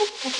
Oh,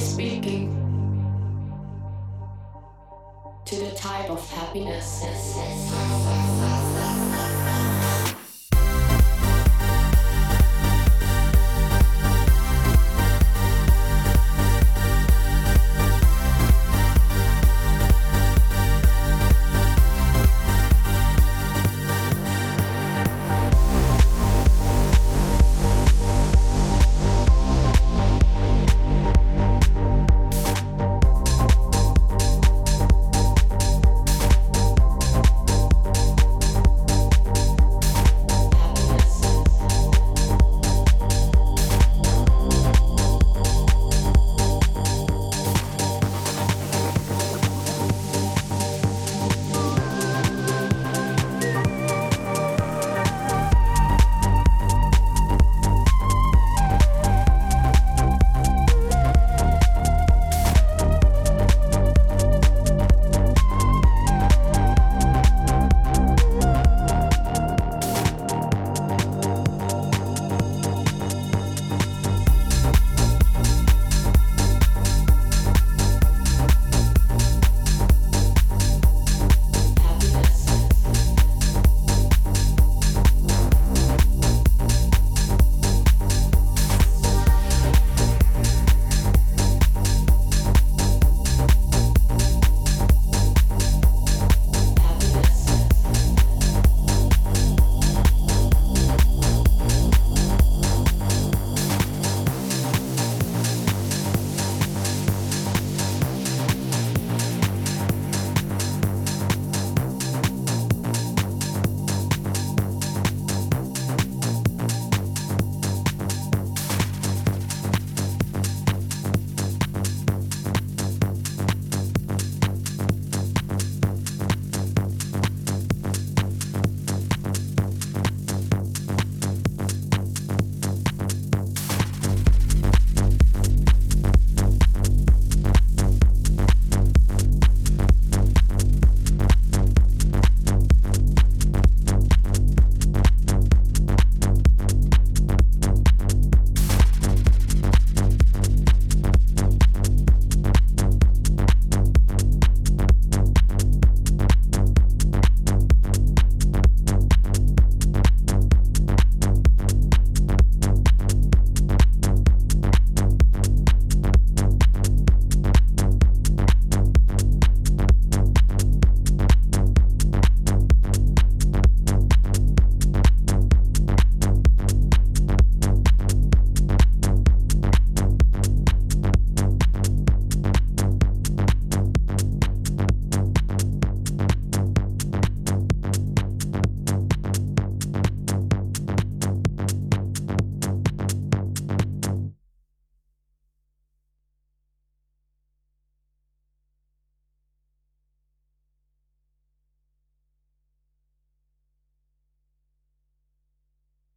speaking to the type of happiness.